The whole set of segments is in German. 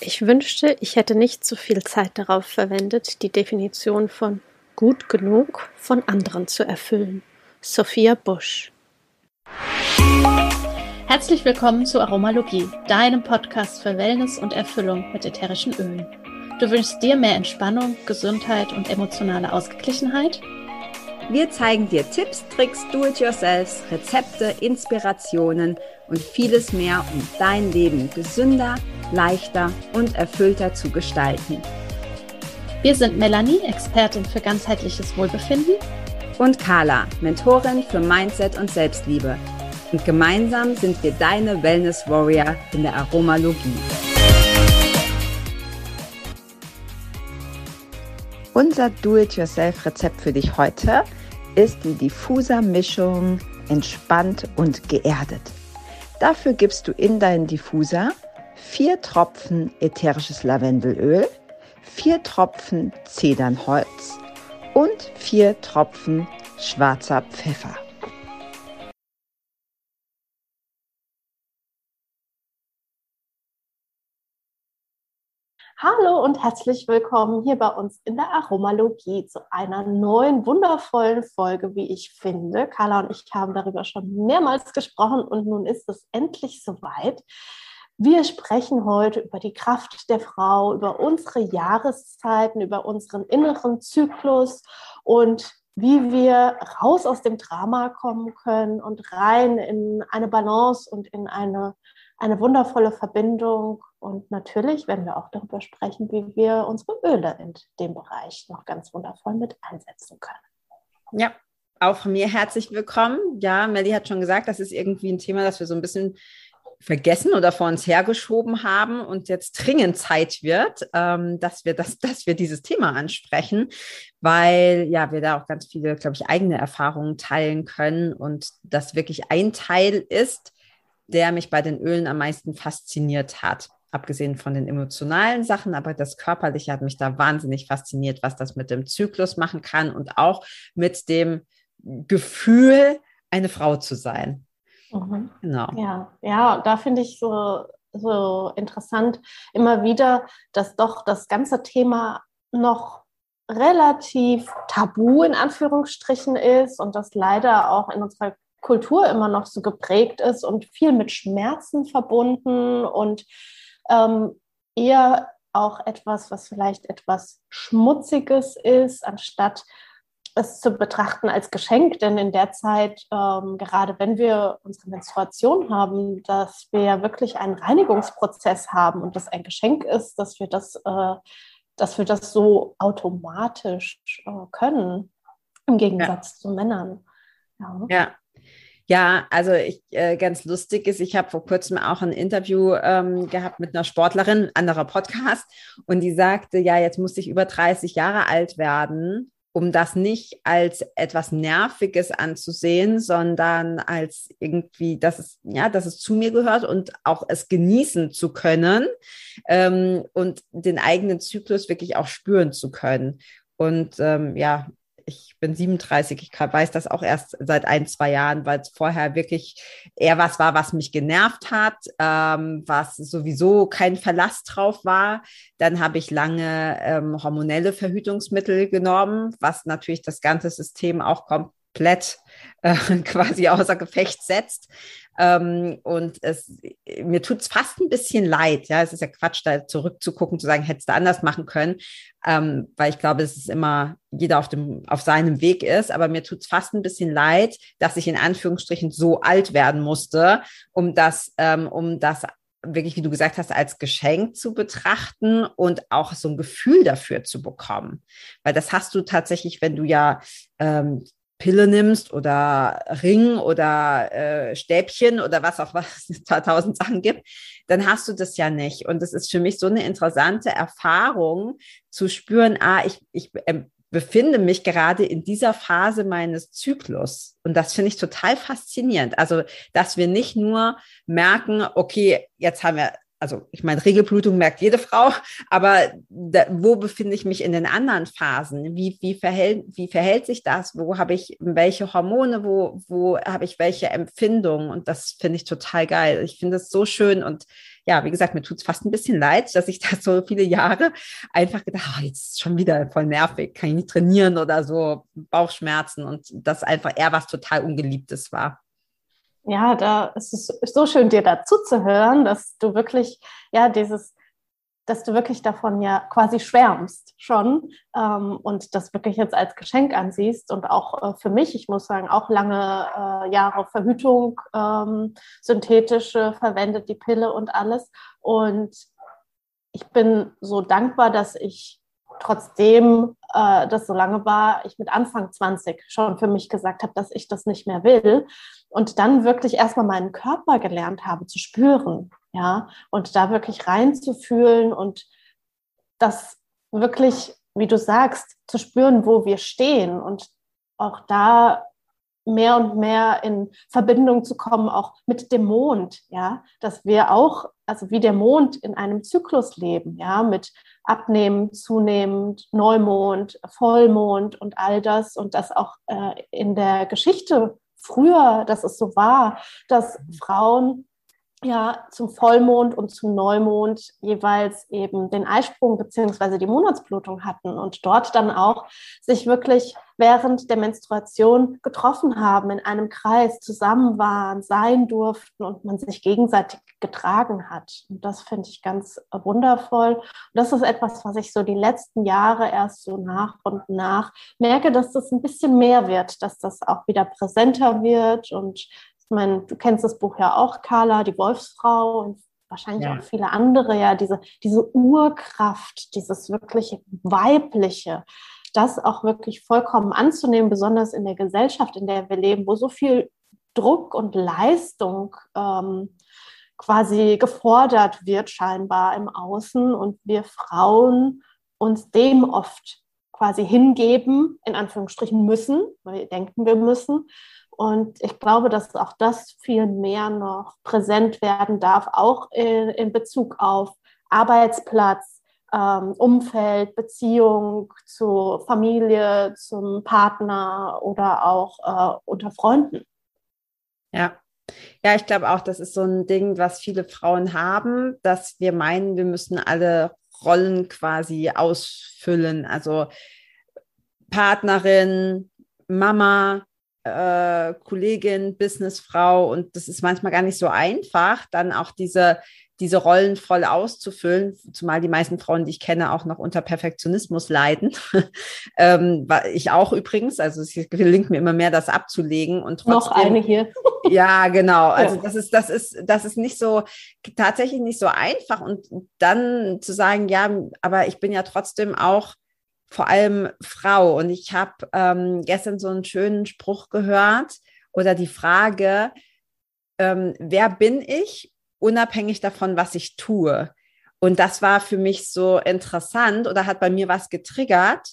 Ich wünschte, ich hätte nicht so viel Zeit darauf verwendet, die Definition von gut genug von anderen zu erfüllen. Sophia Busch. Herzlich willkommen zu Aromalogie, deinem Podcast für Wellness und Erfüllung mit ätherischen Ölen. Du wünschst dir mehr Entspannung, Gesundheit und emotionale Ausgeglichenheit? Wir zeigen dir Tipps, Tricks, Do-it-yourselfs, Rezepte, Inspirationen und vieles mehr, um dein Leben gesünder, leichter und erfüllter zu gestalten. Wir sind Melanie, Expertin für ganzheitliches Wohlbefinden. Und Carla, Mentorin für Mindset und Selbstliebe. Und gemeinsam sind wir deine Wellness Warrior in der Aromalogie. Unser Do-it-yourself-Rezept für dich heute ist die Diffuser-Mischung entspannt und geerdet. Dafür gibst du in deinen Diffuser vier Tropfen ätherisches Lavendelöl, vier Tropfen Zedernholz und vier Tropfen schwarzer Pfeffer. Hallo und herzlich willkommen hier bei uns in der Aromalogie zu einer neuen wundervollen Folge, wie ich finde. Carla und ich haben darüber schon mehrmals gesprochen und nun ist es endlich soweit. Wir sprechen heute über die Kraft der Frau, über unsere Jahreszeiten, über unseren inneren Zyklus und wie wir raus aus dem Drama kommen können und rein in eine Balance und in eine, eine wundervolle Verbindung und natürlich werden wir auch darüber sprechen, wie wir unsere Öle in dem Bereich noch ganz wundervoll mit einsetzen können. Ja, auch von mir herzlich willkommen. Ja, Melly hat schon gesagt, das ist irgendwie ein Thema, das wir so ein bisschen vergessen oder vor uns hergeschoben haben und jetzt dringend Zeit wird, ähm, dass wir das, dass wir dieses Thema ansprechen, weil ja wir da auch ganz viele, glaube ich, eigene Erfahrungen teilen können und das wirklich ein Teil ist, der mich bei den Ölen am meisten fasziniert hat abgesehen von den emotionalen Sachen, aber das Körperliche hat mich da wahnsinnig fasziniert, was das mit dem Zyklus machen kann und auch mit dem Gefühl, eine Frau zu sein. Mhm. Genau. Ja, ja, da finde ich so, so interessant immer wieder, dass doch das ganze Thema noch relativ tabu in Anführungsstrichen ist und das leider auch in unserer Kultur immer noch so geprägt ist und viel mit Schmerzen verbunden und ähm, eher auch etwas, was vielleicht etwas Schmutziges ist, anstatt es zu betrachten als Geschenk, denn in der Zeit, ähm, gerade wenn wir unsere Menstruation haben, dass wir ja wirklich einen Reinigungsprozess haben und das ein Geschenk ist, dass wir das, äh, dass wir das so automatisch äh, können, im Gegensatz ja. zu Männern. Ja. ja. Ja, also ich, äh, ganz lustig ist, ich habe vor kurzem auch ein Interview ähm, gehabt mit einer Sportlerin, anderer Podcast, und die sagte, ja, jetzt muss ich über 30 Jahre alt werden, um das nicht als etwas Nerviges anzusehen, sondern als irgendwie, dass es, ja, dass es zu mir gehört und auch es genießen zu können ähm, und den eigenen Zyklus wirklich auch spüren zu können. Und ähm, ja, ich bin 37, ich weiß das auch erst seit ein, zwei Jahren, weil es vorher wirklich eher was war, was mich genervt hat, ähm, was sowieso kein Verlass drauf war. Dann habe ich lange ähm, hormonelle Verhütungsmittel genommen, was natürlich das ganze System auch komplett äh, quasi außer Gefecht setzt. Ähm, und es, mir tut es fast ein bisschen leid. Ja, es ist ja Quatsch, da zurückzugucken, zu sagen, hättest du anders machen können, ähm, weil ich glaube, es ist immer jeder auf dem, auf seinem Weg ist. Aber mir tut es fast ein bisschen leid, dass ich in Anführungsstrichen so alt werden musste, um das, ähm, um das wirklich, wie du gesagt hast, als Geschenk zu betrachten und auch so ein Gefühl dafür zu bekommen. Weil das hast du tatsächlich, wenn du ja ähm, Pille nimmst oder Ring oder äh, Stäbchen oder was auch was es tausend Sachen gibt, dann hast du das ja nicht. Und es ist für mich so eine interessante Erfahrung zu spüren, ah, ich, ich äh, befinde mich gerade in dieser Phase meines Zyklus. Und das finde ich total faszinierend. Also, dass wir nicht nur merken, okay, jetzt haben wir also ich meine, Regelblutung merkt jede Frau, aber da, wo befinde ich mich in den anderen Phasen? Wie, wie, verhält, wie verhält sich das? Wo habe ich welche Hormone? Wo, wo habe ich welche Empfindungen? Und das finde ich total geil. Ich finde es so schön und ja, wie gesagt, mir tut es fast ein bisschen leid, dass ich da so viele Jahre einfach gedacht, oh, jetzt ist schon wieder voll nervig, kann ich nicht trainieren oder so, Bauchschmerzen und das einfach eher was total Ungeliebtes war. Ja, da ist es so schön, dir dazu zu hören, dass du wirklich, ja, dieses, dass du wirklich davon ja quasi schwärmst schon ähm, und das wirklich jetzt als Geschenk ansiehst und auch äh, für mich, ich muss sagen, auch lange äh, Jahre Verhütung, ähm, synthetische, verwendet die Pille und alles. Und ich bin so dankbar, dass ich trotzdem äh, das so lange war, ich mit Anfang 20 schon für mich gesagt habe, dass ich das nicht mehr will und dann wirklich erstmal meinen Körper gelernt habe zu spüren, ja, und da wirklich reinzufühlen und das wirklich, wie du sagst, zu spüren, wo wir stehen und auch da mehr und mehr in Verbindung zu kommen, auch mit dem Mond, ja, dass wir auch, also wie der Mond in einem Zyklus leben, ja, mit Abnehmen, zunehmend, Neumond, Vollmond und all das. Und das auch äh, in der Geschichte früher, dass es so war, dass Frauen ja zum Vollmond und zum Neumond jeweils eben den Eisprung beziehungsweise die Monatsblutung hatten und dort dann auch sich wirklich während der Menstruation getroffen haben, in einem Kreis zusammen waren, sein durften und man sich gegenseitig getragen hat. Und das finde ich ganz wundervoll. Und das ist etwas, was ich so die letzten Jahre erst so nach und nach merke, dass das ein bisschen mehr wird, dass das auch wieder präsenter wird und ich meine, du kennst das Buch ja auch, Carla, die Wolfsfrau und wahrscheinlich ja. auch viele andere, ja, diese, diese Urkraft, dieses wirklich Weibliche, das auch wirklich vollkommen anzunehmen, besonders in der Gesellschaft, in der wir leben, wo so viel Druck und Leistung ähm, quasi gefordert wird, scheinbar im Außen und wir Frauen uns dem oft quasi hingeben, in Anführungsstrichen müssen, weil wir denken, wir müssen, und ich glaube, dass auch das viel mehr noch präsent werden darf, auch in, in Bezug auf Arbeitsplatz, ähm, Umfeld, Beziehung zur Familie, zum Partner oder auch äh, unter Freunden. Ja. Ja, ich glaube auch, das ist so ein Ding, was viele Frauen haben, dass wir meinen, wir müssen alle Rollen quasi ausfüllen. Also Partnerin, Mama, äh, Kollegin, Businessfrau und das ist manchmal gar nicht so einfach, dann auch diese, diese Rollen voll auszufüllen, zumal die meisten Frauen, die ich kenne, auch noch unter Perfektionismus leiden. ähm, ich auch übrigens, also es gelingt mir immer mehr, das abzulegen und trotzdem, noch eine hier. ja, genau. Also ja. das ist, das ist, das ist nicht so tatsächlich nicht so einfach und dann zu sagen, ja, aber ich bin ja trotzdem auch vor allem Frau. Und ich habe ähm, gestern so einen schönen Spruch gehört oder die Frage, ähm, wer bin ich, unabhängig davon, was ich tue? Und das war für mich so interessant oder hat bei mir was getriggert,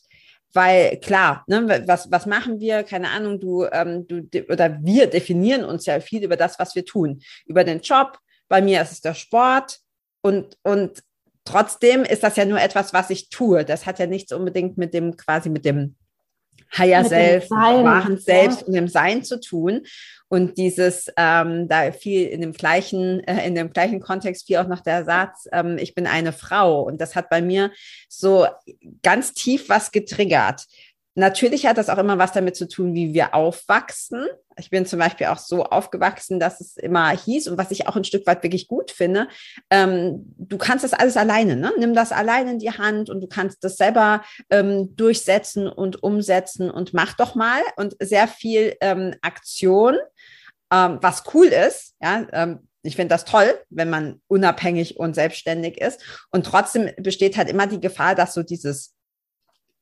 weil klar, ne, was, was machen wir? Keine Ahnung, du, ähm, du oder wir definieren uns ja viel über das, was wir tun, über den Job. Bei mir ist es der Sport und, und trotzdem ist das ja nur etwas, was ich tue. Das hat ja nichts unbedingt mit dem quasi mit dem Higher mit Self, wahren Selbst ja. und dem Sein zu tun. Und dieses, ähm, da viel in dem gleichen, äh, in dem gleichen Kontext fiel auch noch der Satz, ähm, ich bin eine Frau. Und das hat bei mir so ganz tief was getriggert. Natürlich hat das auch immer was damit zu tun, wie wir aufwachsen. Ich bin zum Beispiel auch so aufgewachsen, dass es immer hieß und was ich auch ein Stück weit wirklich gut finde, ähm, du kannst das alles alleine, ne? nimm das alleine in die Hand und du kannst das selber ähm, durchsetzen und umsetzen und mach doch mal und sehr viel ähm, Aktion, ähm, was cool ist, ja, ähm, ich finde das toll, wenn man unabhängig und selbstständig ist. Und trotzdem besteht halt immer die Gefahr, dass so dieses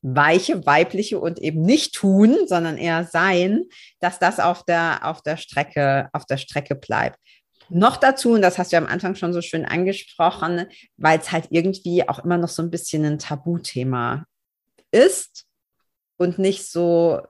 weiche, weibliche und eben nicht tun, sondern eher sein, dass das auf der, auf der Strecke, auf der Strecke bleibt. Noch dazu, und das hast du am Anfang schon so schön angesprochen, weil es halt irgendwie auch immer noch so ein bisschen ein Tabuthema ist und nicht so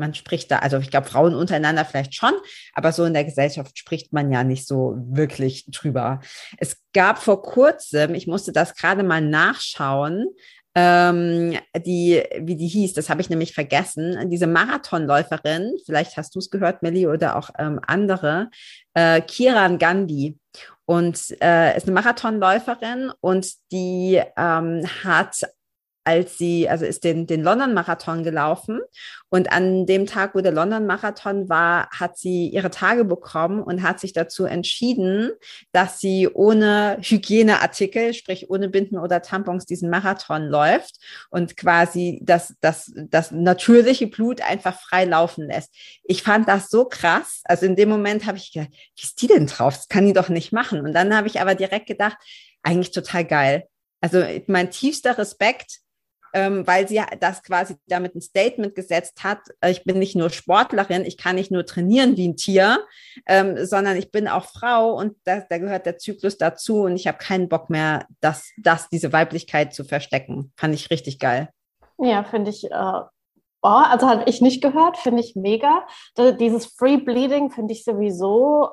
man spricht da, also ich glaube, Frauen untereinander vielleicht schon, aber so in der Gesellschaft spricht man ja nicht so wirklich drüber. Es gab vor kurzem, ich musste das gerade mal nachschauen, ähm, die, wie die hieß, das habe ich nämlich vergessen, diese Marathonläuferin, vielleicht hast du es gehört, Melly, oder auch ähm, andere, äh, Kiran Gandhi. Und äh, ist eine Marathonläuferin und die ähm, hat als sie, also ist den, den London-Marathon gelaufen und an dem Tag, wo der London-Marathon war, hat sie ihre Tage bekommen und hat sich dazu entschieden, dass sie ohne Hygieneartikel, sprich ohne Binden oder Tampons, diesen Marathon läuft und quasi das, das, das natürliche Blut einfach frei laufen lässt. Ich fand das so krass. Also in dem Moment habe ich gedacht, wie ist die denn drauf? Das kann die doch nicht machen. Und dann habe ich aber direkt gedacht, eigentlich total geil. Also mein tiefster Respekt ähm, weil sie das quasi damit ein Statement gesetzt hat, äh, ich bin nicht nur Sportlerin, ich kann nicht nur trainieren wie ein Tier, ähm, sondern ich bin auch Frau und da, da gehört der Zyklus dazu und ich habe keinen Bock mehr, das, das, diese Weiblichkeit zu verstecken. Fand ich richtig geil. Ja, finde ich. Äh Oh, also habe ich nicht gehört, finde ich mega. Dieses Free Bleeding finde ich sowieso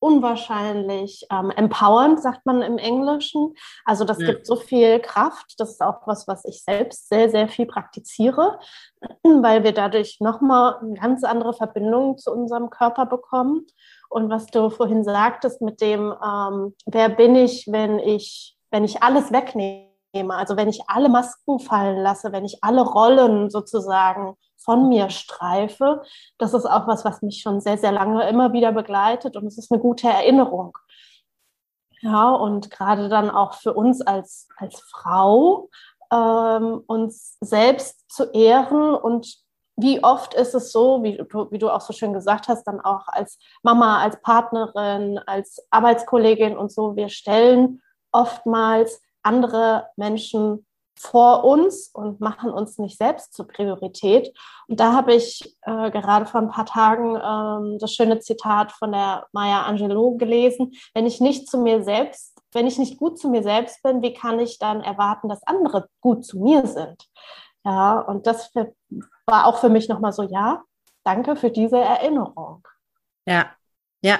unwahrscheinlich ähm, empowernd, sagt man im Englischen. Also das ja. gibt so viel Kraft. Das ist auch was, was ich selbst sehr, sehr viel praktiziere, weil wir dadurch nochmal eine ganz andere Verbindung zu unserem Körper bekommen. Und was du vorhin sagtest mit dem, ähm, wer bin ich, wenn ich, wenn ich alles wegnehme, also wenn ich alle Masken fallen lasse, wenn ich alle Rollen sozusagen von mir streife, das ist auch was, was mich schon sehr, sehr lange immer wieder begleitet und es ist eine gute Erinnerung. Ja, und gerade dann auch für uns als, als Frau, ähm, uns selbst zu ehren und wie oft ist es so, wie du, wie du auch so schön gesagt hast, dann auch als Mama, als Partnerin, als Arbeitskollegin und so, wir stellen oftmals andere Menschen vor uns und machen uns nicht selbst zur Priorität. Und da habe ich äh, gerade vor ein paar Tagen ähm, das schöne Zitat von der Maya Angelou gelesen. Wenn ich nicht zu mir selbst, wenn ich nicht gut zu mir selbst bin, wie kann ich dann erwarten, dass andere gut zu mir sind? Ja, und das war auch für mich nochmal so, ja, danke für diese Erinnerung. Ja, ja,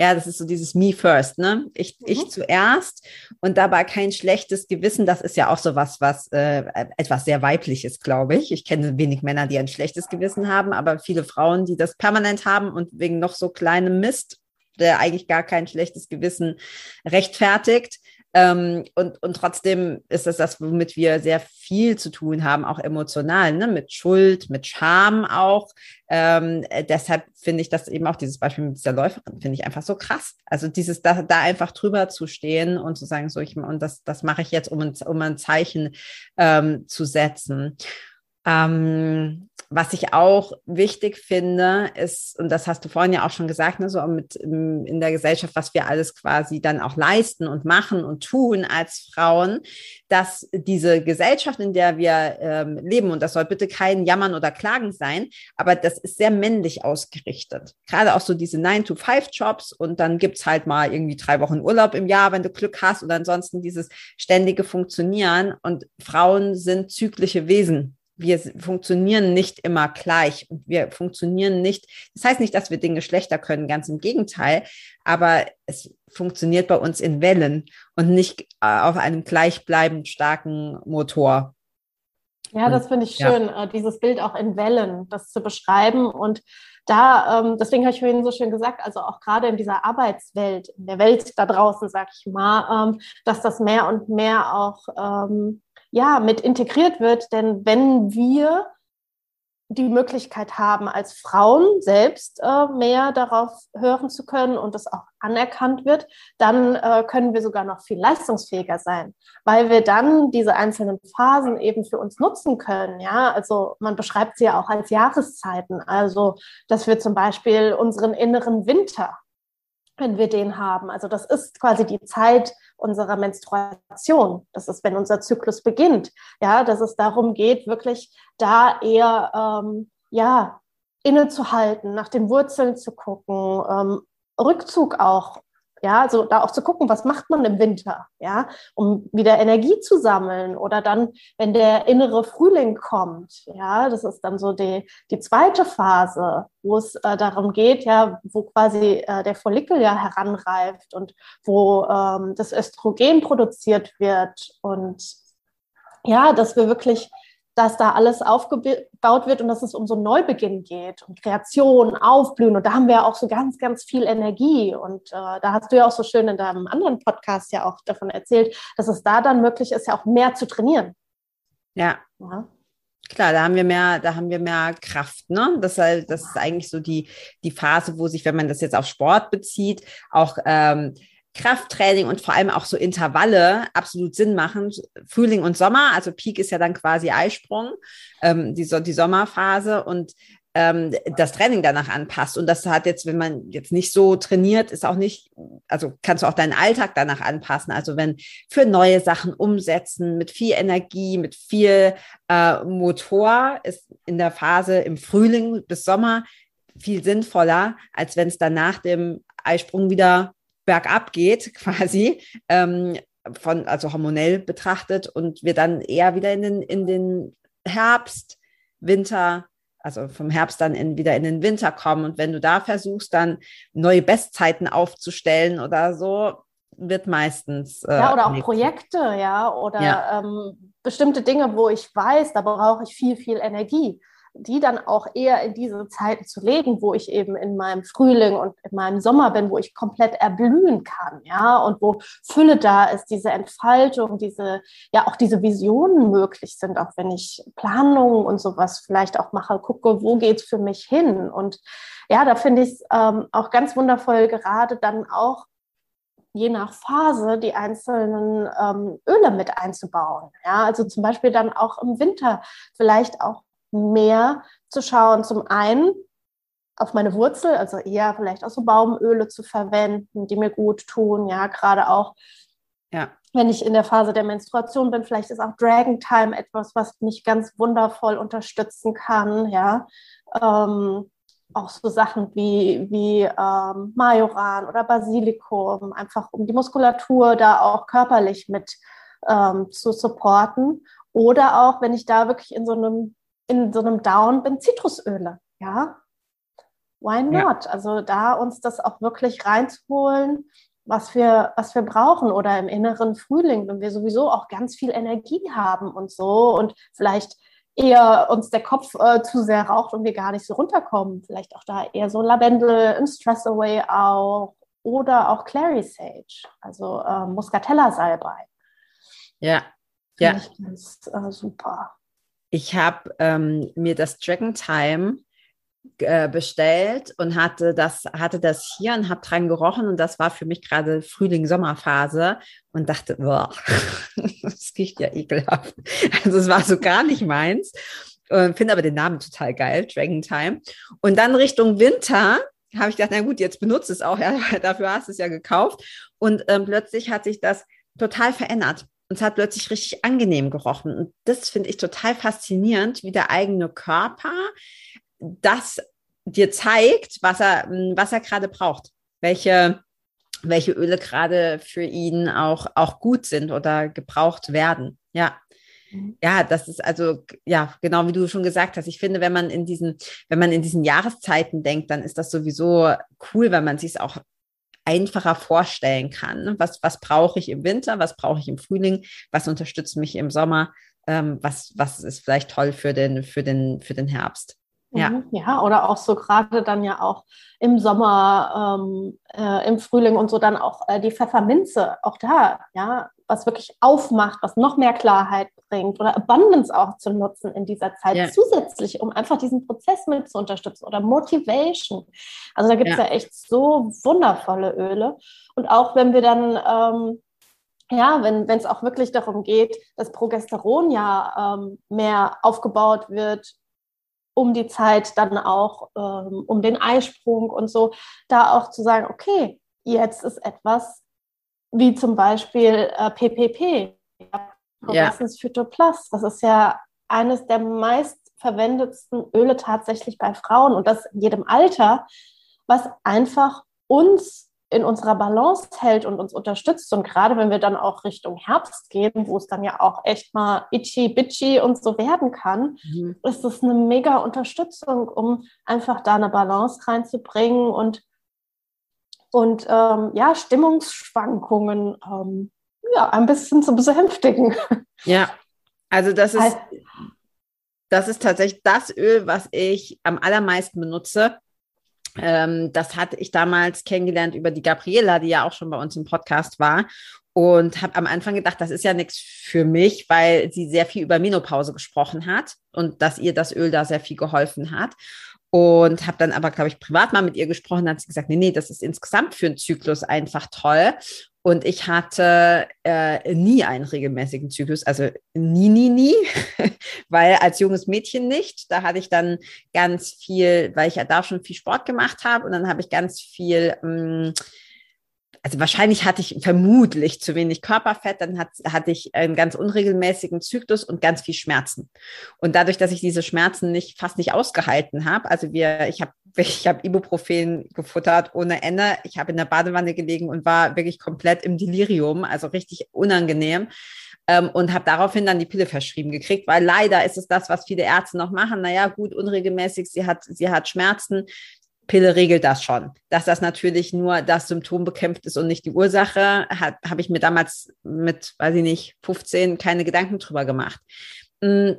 ja, das ist so dieses Me first, ne? Ich, mhm. ich zuerst und dabei kein schlechtes Gewissen. Das ist ja auch so was, was äh, etwas sehr weibliches, glaube ich. Ich kenne wenig Männer, die ein schlechtes Gewissen haben, aber viele Frauen, die das permanent haben und wegen noch so kleinem Mist, der eigentlich gar kein schlechtes Gewissen rechtfertigt, ähm, und, und trotzdem ist es das, womit wir sehr viel zu tun haben, auch emotional, ne? mit Schuld, mit Scham auch. Ähm, äh, deshalb finde ich das eben auch dieses Beispiel mit dieser Läuferin, finde ich einfach so krass. Also dieses, da, da einfach drüber zu stehen und zu sagen, so ich, und das, das mache ich jetzt, um ein, um ein Zeichen ähm, zu setzen. Ähm, was ich auch wichtig finde, ist, und das hast du vorhin ja auch schon gesagt, ne, so mit in der Gesellschaft, was wir alles quasi dann auch leisten und machen und tun als Frauen, dass diese Gesellschaft, in der wir ähm, leben, und das soll bitte kein Jammern oder Klagen sein, aber das ist sehr männlich ausgerichtet. Gerade auch so diese 9-to-5-Jobs und dann gibt's halt mal irgendwie drei Wochen Urlaub im Jahr, wenn du Glück hast, oder ansonsten dieses ständige Funktionieren. Und Frauen sind zyklische Wesen wir funktionieren nicht immer gleich und wir funktionieren nicht, das heißt nicht, dass wir Dinge schlechter können, ganz im Gegenteil, aber es funktioniert bei uns in Wellen und nicht äh, auf einem gleichbleibend starken Motor. Ja, das finde ich schön, ja. Äh, dieses Bild auch in Wellen, das zu beschreiben. Und da, ähm, deswegen habe ich vorhin so schön gesagt, also auch gerade in dieser Arbeitswelt, in der Welt da draußen, sag ich mal, ähm, dass das mehr und mehr auch ähm, ja, mit integriert wird. Denn wenn wir die Möglichkeit haben, als Frauen selbst äh, mehr darauf hören zu können und das auch anerkannt wird, dann äh, können wir sogar noch viel leistungsfähiger sein, weil wir dann diese einzelnen Phasen eben für uns nutzen können. Ja, also man beschreibt sie ja auch als Jahreszeiten. Also, dass wir zum Beispiel unseren inneren Winter wenn wir den haben. Also das ist quasi die Zeit unserer Menstruation. Das ist, wenn unser Zyklus beginnt. Ja, dass es darum geht, wirklich da eher ähm, ja innezuhalten, nach den Wurzeln zu gucken, ähm, Rückzug auch ja, also da auch zu gucken, was macht man im Winter, ja, um wieder Energie zu sammeln oder dann, wenn der innere Frühling kommt, ja, das ist dann so die, die zweite Phase, wo es äh, darum geht, ja, wo quasi äh, der Follikel ja heranreift und wo ähm, das Östrogen produziert wird und ja, dass wir wirklich dass da alles aufgebaut wird und dass es um so einen Neubeginn geht und Kreation, Aufblühen. Und da haben wir auch so ganz, ganz viel Energie. Und äh, da hast du ja auch so schön in deinem anderen Podcast ja auch davon erzählt, dass es da dann möglich ist, ja auch mehr zu trainieren. Ja. ja. Klar, da haben wir mehr, da haben wir mehr Kraft, ne? Das, das ist eigentlich so die, die Phase, wo sich, wenn man das jetzt auf Sport bezieht, auch ähm, Krafttraining und vor allem auch so Intervalle absolut Sinn machen. Frühling und Sommer, also Peak ist ja dann quasi Eisprung, ähm, die, die Sommerphase und ähm, das Training danach anpasst. Und das hat jetzt, wenn man jetzt nicht so trainiert, ist auch nicht, also kannst du auch deinen Alltag danach anpassen. Also wenn für neue Sachen umsetzen, mit viel Energie, mit viel äh, Motor, ist in der Phase im Frühling bis Sommer viel sinnvoller, als wenn es dann nach dem Eisprung wieder bergab geht, quasi, ähm, von, also hormonell betrachtet, und wir dann eher wieder in den, in den Herbst, Winter, also vom Herbst dann in, wieder in den Winter kommen. Und wenn du da versuchst, dann neue Bestzeiten aufzustellen oder so, wird meistens. Äh, ja, oder auch Projekte, ja, oder ja. Ähm, bestimmte Dinge, wo ich weiß, da brauche ich viel, viel Energie die dann auch eher in diese Zeiten zu legen, wo ich eben in meinem Frühling und in meinem Sommer bin, wo ich komplett erblühen kann, ja, und wo Fülle da ist, diese Entfaltung, diese, ja, auch diese Visionen möglich sind, auch wenn ich Planungen und sowas vielleicht auch mache, gucke, wo geht's für mich hin? Und ja, da finde ich es ähm, auch ganz wundervoll, gerade dann auch je nach Phase die einzelnen ähm, Öle mit einzubauen. Ja, also zum Beispiel dann auch im Winter vielleicht auch mehr zu schauen. Zum einen auf meine Wurzel, also eher vielleicht auch so Baumöle zu verwenden, die mir gut tun. Ja, gerade auch, ja. wenn ich in der Phase der Menstruation bin, vielleicht ist auch Dragon Time etwas, was mich ganz wundervoll unterstützen kann. Ja, ähm, auch so Sachen wie, wie ähm, Majoran oder Basilikum, einfach um die Muskulatur da auch körperlich mit ähm, zu supporten. Oder auch, wenn ich da wirklich in so einem in so einem Down bin, Zitrusöle. Ja, why not? Ja. Also da uns das auch wirklich reinzuholen, was wir, was wir brauchen oder im inneren Frühling, wenn wir sowieso auch ganz viel Energie haben und so und vielleicht eher uns der Kopf äh, zu sehr raucht und wir gar nicht so runterkommen. Vielleicht auch da eher so Lavendel im Stress Away auch oder auch Clary Sage, also äh, Muscatella Salbei. Ja, ja. Ich ganz äh, super ich habe ähm, mir das Dragon Time äh, bestellt und hatte das, hatte das hier und habe dran gerochen und das war für mich gerade Frühling-Sommerphase und dachte, boah, das riecht ja ekelhaft. Also es war so gar nicht meins. Finde aber den Namen total geil, Dragon Time. Und dann Richtung Winter habe ich gedacht, na gut, jetzt benutze es auch, ja, dafür hast du es ja gekauft. Und ähm, plötzlich hat sich das total verändert. Und es hat plötzlich richtig angenehm gerochen. Und das finde ich total faszinierend, wie der eigene Körper das dir zeigt, was er, was er gerade braucht. Welche, welche Öle gerade für ihn auch, auch gut sind oder gebraucht werden. Ja. Mhm. Ja, das ist also, ja, genau wie du schon gesagt hast. Ich finde, wenn man in diesen, wenn man in diesen Jahreszeiten denkt, dann ist das sowieso cool, weil man sich es auch einfacher vorstellen kann. Ne? Was, was brauche ich im Winter, was brauche ich im Frühling, was unterstützt mich im Sommer, ähm, was, was ist vielleicht toll für den, für den, für den Herbst. Ja. Mhm. ja, oder auch so gerade dann ja auch im Sommer, ähm, äh, im Frühling und so dann auch äh, die Pfefferminze, auch da, ja, was wirklich aufmacht, was noch mehr Klarheit bringt oder Abundance auch zu nutzen in dieser Zeit ja. zusätzlich, um einfach diesen Prozess mit zu unterstützen oder Motivation. Also da gibt es ja. ja. echt so wundervolle Öle. Und auch wenn wir dann, ähm, ja, wenn es auch wirklich darum geht, dass Progesteron ja ähm, mehr aufgebaut wird, um die Zeit dann auch, ähm, um den Eisprung und so, da auch zu sagen, okay, jetzt ist etwas wie zum Beispiel äh, PPP, Progressens ja. Phytoplus. Das ist ja eines der meistverwendetsten Öle tatsächlich bei Frauen und das in jedem Alter, was einfach uns in unserer Balance hält und uns unterstützt. Und gerade wenn wir dann auch Richtung Herbst gehen, wo es dann ja auch echt mal itchy, bitchy und so werden kann, mhm. ist es eine mega Unterstützung, um einfach da eine Balance reinzubringen und, und ähm, ja, Stimmungsschwankungen ähm, ja, ein bisschen zu besänftigen. Ja, also das ist, das ist tatsächlich das Öl, was ich am allermeisten benutze. Ähm, das hatte ich damals kennengelernt über die Gabriela, die ja auch schon bei uns im Podcast war. Und habe am Anfang gedacht, das ist ja nichts für mich, weil sie sehr viel über Menopause gesprochen hat und dass ihr das Öl da sehr viel geholfen hat. Und habe dann aber, glaube ich, privat mal mit ihr gesprochen, hat sie gesagt, nee, nee, das ist insgesamt für einen Zyklus einfach toll. Und ich hatte äh, nie einen regelmäßigen Zyklus, also nie, nie, nie, weil als junges Mädchen nicht. Da hatte ich dann ganz viel, weil ich ja da schon viel Sport gemacht habe und dann habe ich ganz viel mh, mm, also wahrscheinlich hatte ich vermutlich zu wenig Körperfett, dann hat, hatte ich einen ganz unregelmäßigen Zyklus und ganz viel Schmerzen. Und dadurch, dass ich diese Schmerzen nicht fast nicht ausgehalten habe, also wir, ich habe ich hab Ibuprofen gefuttert ohne Ende, ich habe in der Badewanne gelegen und war wirklich komplett im Delirium, also richtig unangenehm. Ähm, und habe daraufhin dann die Pille verschrieben gekriegt, weil leider ist es das, was viele Ärzte noch machen. Naja, gut, unregelmäßig, sie hat, sie hat Schmerzen, Pille regelt das schon. Dass das natürlich nur das Symptom bekämpft ist und nicht die Ursache, habe ich mir damals mit, weiß ich nicht, 15 keine Gedanken drüber gemacht. Mm,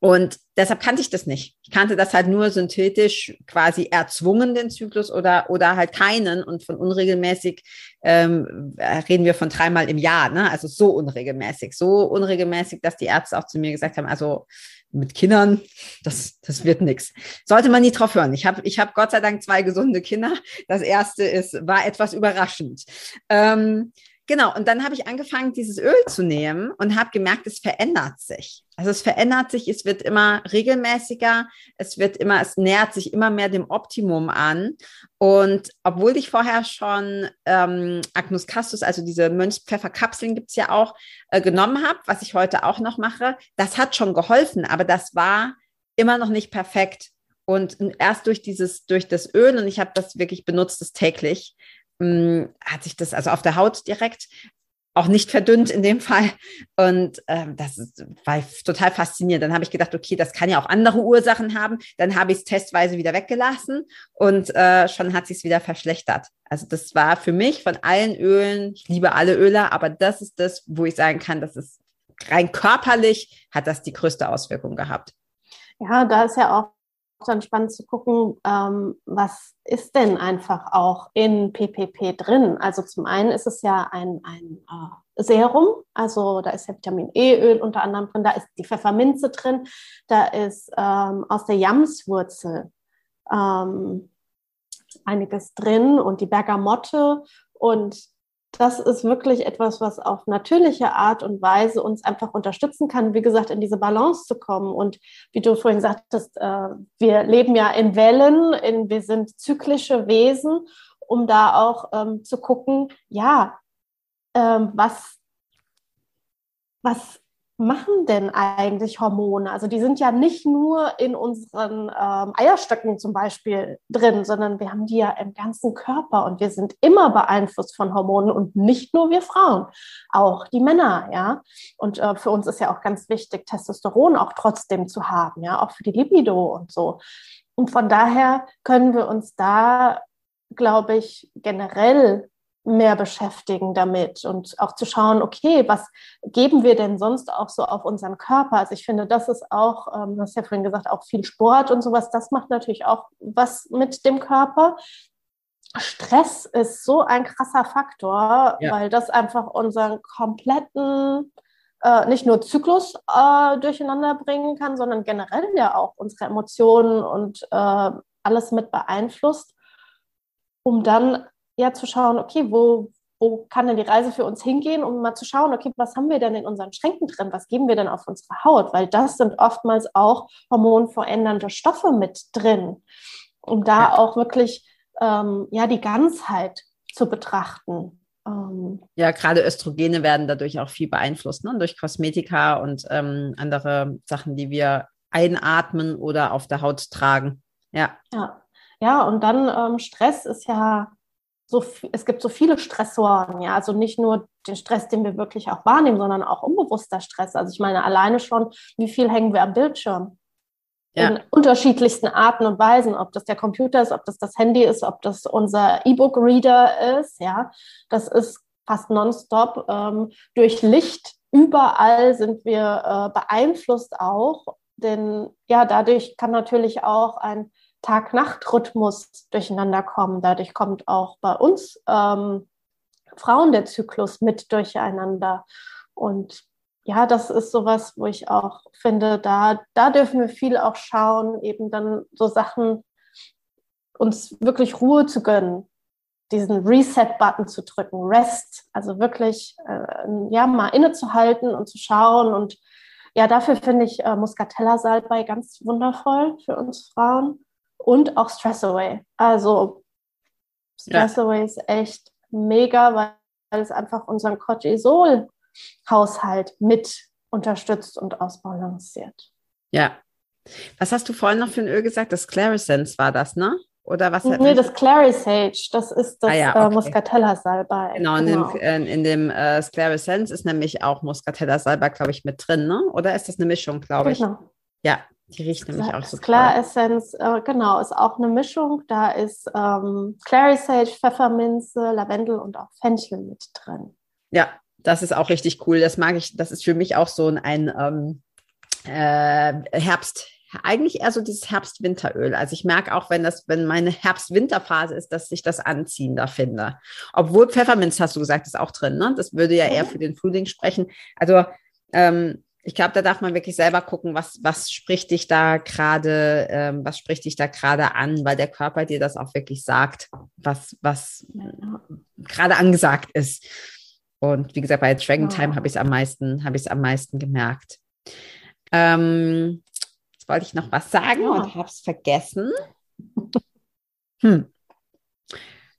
und deshalb kannte ich das nicht. Ich kannte das halt nur synthetisch quasi erzwungen, den Zyklus oder, oder halt keinen. Und von unregelmäßig ähm, reden wir von dreimal im Jahr, ne? Also so unregelmäßig. So unregelmäßig, dass die Ärzte auch zu mir gesagt haben, also mit Kindern, das, das wird nichts. Sollte man nie drauf hören. Ich habe ich hab Gott sei Dank zwei gesunde Kinder. Das erste ist, war etwas überraschend. Ähm, genau, und dann habe ich angefangen, dieses Öl zu nehmen und habe gemerkt, es verändert sich. Also es verändert sich, es wird immer regelmäßiger, es wird immer, es nähert sich immer mehr dem Optimum an. Und obwohl ich vorher schon ähm, Agnus Castus, also diese Mönchspfefferkapseln gibt es ja auch, äh, genommen habe, was ich heute auch noch mache, das hat schon geholfen, aber das war immer noch nicht perfekt. Und erst durch dieses, durch das Öl, und ich habe das wirklich benutzt, das täglich, hm, hat sich das also auf der Haut direkt auch nicht verdünnt in dem Fall. Und ähm, das war total faszinierend. Dann habe ich gedacht, okay, das kann ja auch andere Ursachen haben. Dann habe ich es testweise wieder weggelassen und äh, schon hat sich es wieder verschlechtert. Also das war für mich von allen Ölen, ich liebe alle Öle, aber das ist das, wo ich sagen kann, das ist rein körperlich hat das die größte Auswirkung gehabt. Ja, da ist ja auch dann spannend zu gucken, ähm, was ist denn einfach auch in PPP drin. Also zum einen ist es ja ein, ein äh, Serum, also da ist ja Vitamin E-Öl unter anderem drin, da ist die Pfefferminze drin, da ist ähm, aus der Jamswurzel ähm, einiges drin und die Bergamotte und das ist wirklich etwas, was auf natürliche Art und Weise uns einfach unterstützen kann, wie gesagt, in diese Balance zu kommen. Und wie du vorhin sagtest, äh, wir leben ja in Wellen, in, wir sind zyklische Wesen, um da auch ähm, zu gucken, ja, ähm, was, was machen denn eigentlich Hormone? Also die sind ja nicht nur in unseren ähm, Eierstöcken zum Beispiel drin, sondern wir haben die ja im ganzen Körper und wir sind immer beeinflusst von Hormonen und nicht nur wir Frauen, auch die Männer, ja. Und äh, für uns ist ja auch ganz wichtig, Testosteron auch trotzdem zu haben, ja, auch für die Libido und so. Und von daher können wir uns da, glaube ich, generell mehr beschäftigen damit und auch zu schauen, okay, was geben wir denn sonst auch so auf unseren Körper? Also ich finde, das ist auch, ähm, du hast ja vorhin gesagt, auch viel Sport und sowas, das macht natürlich auch was mit dem Körper. Stress ist so ein krasser Faktor, ja. weil das einfach unseren kompletten äh, nicht nur Zyklus äh, durcheinander bringen kann, sondern generell ja auch unsere Emotionen und äh, alles mit beeinflusst, um dann ja zu schauen, okay, wo, wo kann denn die Reise für uns hingehen, um mal zu schauen, okay, was haben wir denn in unseren Schränken drin, was geben wir denn auf unsere Haut, weil das sind oftmals auch hormonverändernde Stoffe mit drin, um da auch wirklich ähm, ja die Ganzheit zu betrachten. Ähm, ja, gerade Östrogene werden dadurch auch viel beeinflusst, ne? durch Kosmetika und ähm, andere Sachen, die wir einatmen oder auf der Haut tragen. Ja. Ja, ja und dann ähm, Stress ist ja so, es gibt so viele Stressoren, ja, also nicht nur den Stress, den wir wirklich auch wahrnehmen, sondern auch unbewusster Stress. Also ich meine alleine schon, wie viel hängen wir am Bildschirm? Ja. In unterschiedlichsten Arten und Weisen, ob das der Computer ist, ob das das Handy ist, ob das unser E-Book-Reader ist, ja, das ist fast nonstop ähm, durch Licht. Überall sind wir äh, beeinflusst auch, denn ja, dadurch kann natürlich auch ein Tag-Nacht-Rhythmus durcheinander kommen. Dadurch kommt auch bei uns ähm, Frauen der Zyklus mit durcheinander. Und ja, das ist sowas, wo ich auch finde, da, da dürfen wir viel auch schauen, eben dann so Sachen, uns wirklich Ruhe zu gönnen, diesen Reset-Button zu drücken, Rest, also wirklich äh, ja mal innezuhalten und zu schauen. Und ja, dafür finde ich äh, Muscatella-Salbei ganz wundervoll für uns Frauen und auch Stress Away. Also Stress ja. Away ist echt mega, weil es einfach unseren Cortisol-Haushalt mit unterstützt und ausbalanciert. Ja. Was hast du vorhin noch für ein Öl gesagt? Das Clarisens war das, ne? Oder was? Nee, das Clarisage, das ist das ah, ja, äh, okay. äh, Muscatella-Salbei. Genau, in genau. dem, äh, in dem äh, Sclarisens ist nämlich auch Muscatella-Salbei, glaube ich, mit drin, ne? Oder ist das eine Mischung, glaube ich? Genau. Ja, die riecht nämlich auch so Klar Essence, äh, genau, ist auch eine Mischung. Da ist ähm, Clary Sage, Pfefferminze, Lavendel und auch Fenchel mit drin. Ja, das ist auch richtig cool. Das mag ich. Das ist für mich auch so ein, ähm, äh, Herbst. Eigentlich eher so dieses Herbst-Winteröl. Also ich merke auch, wenn das, wenn meine Herbst-Winterphase ist, dass ich das anziehender finde. Obwohl Pfefferminz, hast du gesagt, ist auch drin. Ne? Das würde ja eher für den Frühling sprechen. Also ähm, ich glaube, da darf man wirklich selber gucken, was, was spricht dich da gerade, ähm, was spricht dich da gerade an, weil der Körper dir das auch wirklich sagt, was, was gerade angesagt ist. Und wie gesagt, bei Dragon Time habe ich es am meisten, habe ich es am meisten gemerkt. Ähm, jetzt wollte ich noch was sagen ja. und habe es vergessen. Hm.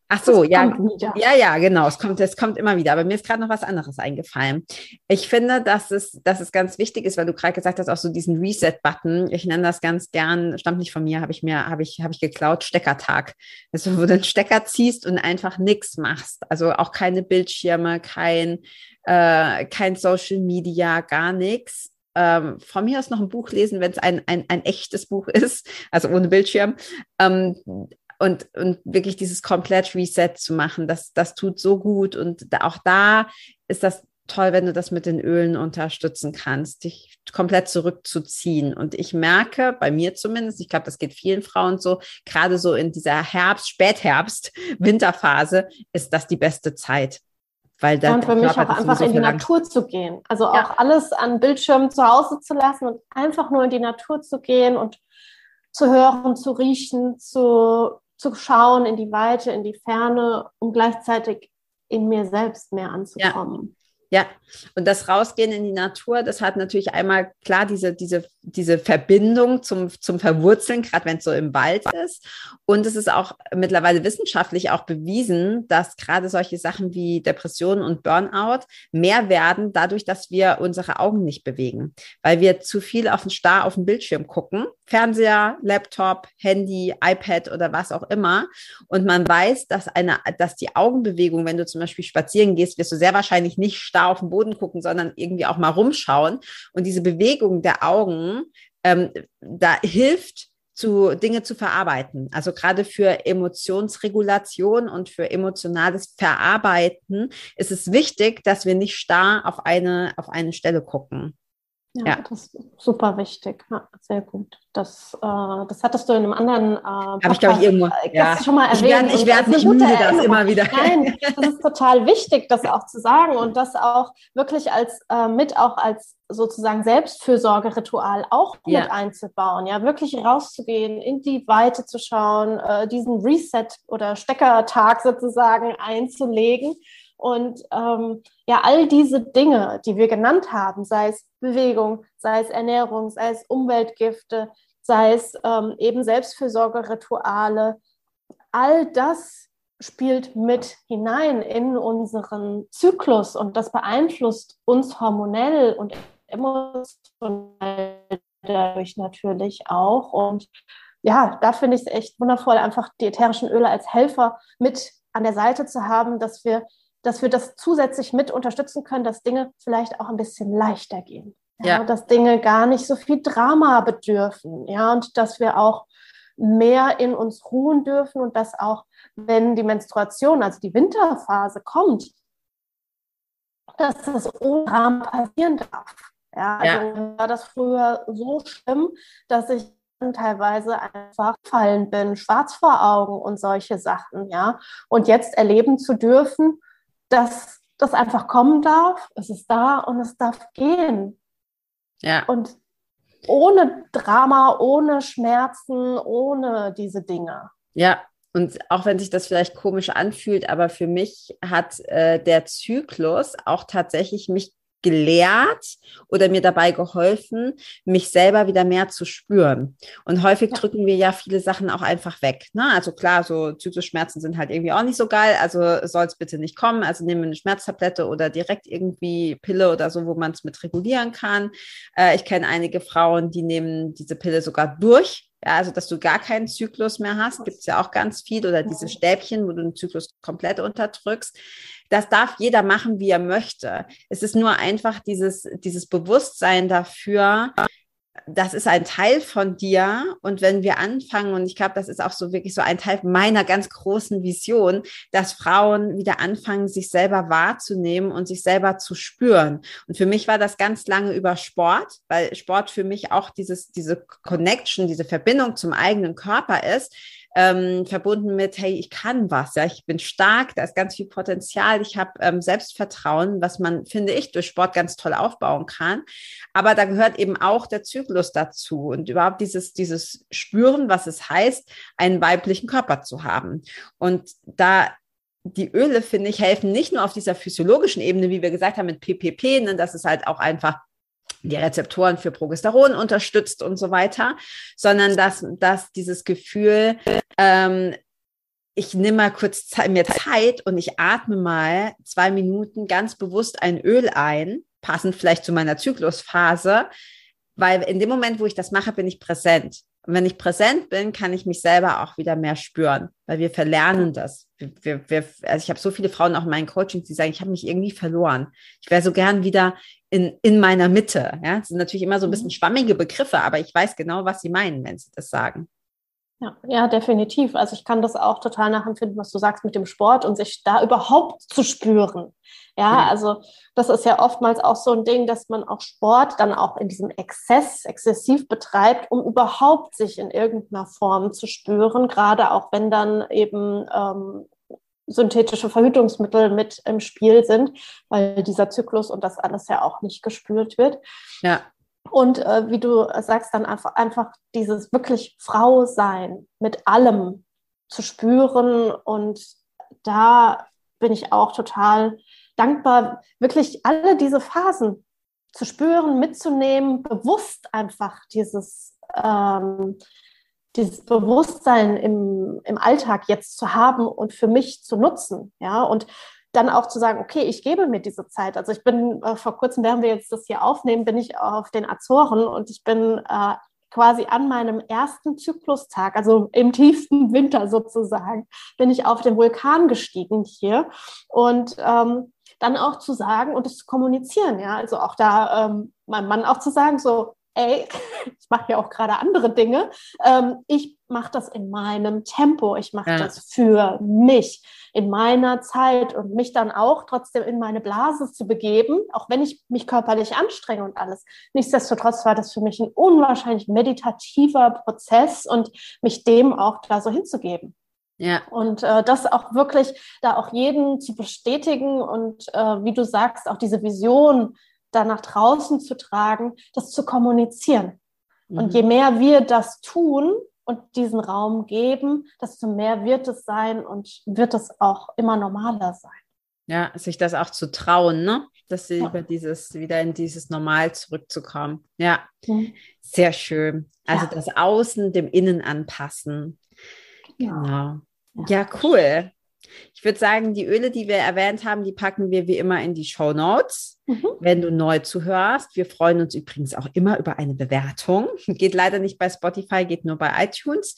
Ach so, ja, ja, ja, genau. Es kommt, es kommt immer wieder. Aber mir ist gerade noch was anderes eingefallen. Ich finde, dass es, dass es ganz wichtig ist, weil du gerade gesagt hast, auch so diesen Reset-Button. Ich nenne das ganz gern, stammt nicht von mir, habe ich mir, habe ich, habe ich geklaut, Steckertag. Also, wo du den Stecker ziehst und einfach nichts machst. Also auch keine Bildschirme, kein, äh, kein Social Media, gar nichts. Ähm, von mir aus noch ein Buch lesen, wenn es ein, ein, ein echtes Buch ist, also ohne Bildschirm. Ähm, und, und wirklich dieses komplett Reset zu machen, das, das tut so gut. Und auch da ist das toll, wenn du das mit den Ölen unterstützen kannst, dich komplett zurückzuziehen. Und ich merke, bei mir zumindest, ich glaube, das geht vielen Frauen so, gerade so in dieser Herbst, Spätherbst, Winterphase, ist das die beste Zeit. Weil da, und für mich auch einfach in die Natur zu gehen. Also ja. auch alles an Bildschirmen zu Hause zu lassen und einfach nur in die Natur zu gehen und zu hören, zu riechen, zu zu schauen in die Weite, in die Ferne, um gleichzeitig in mir selbst mehr anzukommen. Ja, und das Rausgehen in die Natur, das hat natürlich einmal klar diese, diese, diese Verbindung zum, zum Verwurzeln, gerade wenn es so im Wald ist. Und es ist auch mittlerweile wissenschaftlich auch bewiesen, dass gerade solche Sachen wie Depressionen und Burnout mehr werden, dadurch, dass wir unsere Augen nicht bewegen, weil wir zu viel auf den Star auf den Bildschirm gucken. Fernseher, Laptop, Handy, iPad oder was auch immer. Und man weiß, dass eine, dass die Augenbewegung, wenn du zum Beispiel spazieren gehst, wirst du sehr wahrscheinlich nicht starr auf den Boden gucken, sondern irgendwie auch mal rumschauen. Und diese Bewegung der Augen, ähm, da hilft, zu Dinge zu verarbeiten. Also gerade für Emotionsregulation und für emotionales Verarbeiten ist es wichtig, dass wir nicht starr auf eine, auf eine Stelle gucken. Ja, ja, das ist super wichtig. Ja, sehr gut. Das, äh, das hattest du in einem anderen äh, Habe ich, glaube ich, irgendwo äh, ja. schon mal erwähnt. Ich werde werd nicht müde, das immer wieder. Nein, das ist total wichtig, das auch zu sagen und das auch wirklich als äh, mit auch als sozusagen Selbstfürsorgeritual auch ja. mit einzubauen. Ja, wirklich rauszugehen, in die Weite zu schauen, äh, diesen Reset oder Steckertag sozusagen einzulegen und ähm, ja, all diese Dinge, die wir genannt haben, sei es Bewegung, sei es Ernährung, sei es Umweltgifte, sei es ähm, eben Selbstfürsorgerituale, all das spielt mit hinein in unseren Zyklus und das beeinflusst uns hormonell und emotional dadurch natürlich auch. Und ja, da finde ich es echt wundervoll, einfach die ätherischen Öle als Helfer mit an der Seite zu haben, dass wir, dass wir das zusätzlich mit unterstützen können, dass Dinge vielleicht auch ein bisschen leichter gehen. Ja, ja. Dass Dinge gar nicht so viel Drama bedürfen. Ja, und dass wir auch mehr in uns ruhen dürfen und dass auch, wenn die Menstruation, also die Winterphase kommt, dass das ohne Drama passieren darf. Ja, also ja. war das früher so schlimm, dass ich teilweise einfach fallen bin, schwarz vor Augen und solche Sachen, ja. Und jetzt erleben zu dürfen, dass das einfach kommen darf, es ist da und es darf gehen. Ja. Und ohne Drama, ohne Schmerzen, ohne diese Dinge. Ja, und auch wenn sich das vielleicht komisch anfühlt, aber für mich hat äh, der Zyklus auch tatsächlich mich gelehrt oder mir dabei geholfen, mich selber wieder mehr zu spüren. Und häufig ja. drücken wir ja viele Sachen auch einfach weg. Ne? Also klar, so Zyklusschmerzen sind halt irgendwie auch nicht so geil, also soll es bitte nicht kommen. Also nehmen wir eine Schmerztablette oder direkt irgendwie Pille oder so, wo man es mit regulieren kann. Äh, ich kenne einige Frauen, die nehmen diese Pille sogar durch ja, also dass du gar keinen Zyklus mehr hast, gibt es ja auch ganz viel. Oder diese Stäbchen, wo du den Zyklus komplett unterdrückst. Das darf jeder machen, wie er möchte. Es ist nur einfach dieses, dieses Bewusstsein dafür, das ist ein Teil von dir. Und wenn wir anfangen, und ich glaube, das ist auch so wirklich so ein Teil meiner ganz großen Vision, dass Frauen wieder anfangen, sich selber wahrzunehmen und sich selber zu spüren. Und für mich war das ganz lange über Sport, weil Sport für mich auch dieses, diese Connection, diese Verbindung zum eigenen Körper ist ähm, verbunden mit, hey, ich kann was, ja, ich bin stark, da ist ganz viel Potenzial, ich habe ähm, Selbstvertrauen, was man, finde ich, durch Sport ganz toll aufbauen kann. Aber da gehört eben auch der Zyklus dazu und überhaupt dieses, dieses Spüren, was es heißt, einen weiblichen Körper zu haben. Und da die Öle, finde ich, helfen nicht nur auf dieser physiologischen Ebene, wie wir gesagt haben, mit PPP, ne, dass es halt auch einfach die Rezeptoren für Progesteron unterstützt und so weiter, sondern dass, dass dieses Gefühl, ähm, ich nehme mal kurz mir Zeit und ich atme mal zwei Minuten ganz bewusst ein Öl ein, passend vielleicht zu meiner Zyklusphase, weil in dem Moment, wo ich das mache, bin ich präsent. Und wenn ich präsent bin, kann ich mich selber auch wieder mehr spüren, weil wir verlernen das. Wir, wir, also ich habe so viele Frauen auch in meinen Coachings, die sagen, ich habe mich irgendwie verloren. Ich wäre so gern wieder in, in meiner Mitte. Ja, das sind natürlich immer so ein bisschen mhm. schwammige Begriffe, aber ich weiß genau, was sie meinen, wenn sie das sagen. Ja, ja, definitiv. Also ich kann das auch total nachempfinden, was du sagst mit dem Sport und sich da überhaupt zu spüren. Ja, also das ist ja oftmals auch so ein Ding, dass man auch Sport dann auch in diesem Exzess, exzessiv betreibt, um überhaupt sich in irgendeiner Form zu spüren, gerade auch wenn dann eben ähm, synthetische Verhütungsmittel mit im Spiel sind, weil dieser Zyklus und das alles ja auch nicht gespürt wird. Ja. Und äh, wie du sagst, dann einfach, einfach dieses wirklich Frau sein mit allem zu spüren. Und da bin ich auch total dankbar, wirklich alle diese Phasen zu spüren, mitzunehmen, bewusst einfach dieses, ähm, dieses Bewusstsein im, im Alltag jetzt zu haben und für mich zu nutzen. Ja, und dann auch zu sagen, okay, ich gebe mir diese Zeit. Also ich bin äh, vor kurzem, während wir jetzt das hier aufnehmen, bin ich auf den Azoren und ich bin äh, quasi an meinem ersten Zyklustag, also im tiefsten Winter sozusagen, bin ich auf den Vulkan gestiegen hier und ähm, dann auch zu sagen und es zu kommunizieren, ja, also auch da ähm, meinem Mann auch zu sagen, so, ey, ich mache ja auch gerade andere Dinge. Ähm, ich mache das in meinem Tempo. Ich mache ja. das für mich in meiner Zeit und mich dann auch trotzdem in meine Blase zu begeben, auch wenn ich mich körperlich anstrenge und alles. Nichtsdestotrotz war das für mich ein unwahrscheinlich meditativer Prozess und mich dem auch da so hinzugeben. Ja. Und äh, das auch wirklich da auch jeden zu bestätigen und äh, wie du sagst, auch diese Vision da nach draußen zu tragen, das zu kommunizieren. Mhm. Und je mehr wir das tun und diesen Raum geben, desto mehr wird es sein und wird es auch immer normaler sein. Ja, sich das auch zu trauen, ne? Dass sie ja. über dieses, wieder in dieses Normal zurückzukommen. Ja, mhm. sehr schön. Also ja. das Außen dem Innen anpassen. Genau. Ja, ja cool. Ich würde sagen, die Öle, die wir erwähnt haben, die packen wir wie immer in die Show Notes, mhm. wenn du neu zuhörst. Wir freuen uns übrigens auch immer über eine Bewertung. Geht leider nicht bei Spotify, geht nur bei iTunes.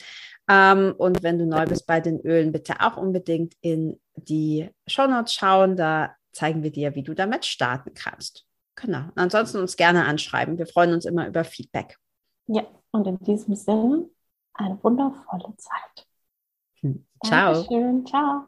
Ähm, und wenn du neu bist bei den Ölen, bitte auch unbedingt in die Show Notes schauen. Da zeigen wir dir, wie du damit starten kannst. Genau. Ansonsten uns gerne anschreiben. Wir freuen uns immer über Feedback. Ja, und in diesem Sinne eine wundervolle Zeit. Hm. Ciao. Dankeschön. Ciao.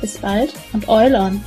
Bis bald und Oil on!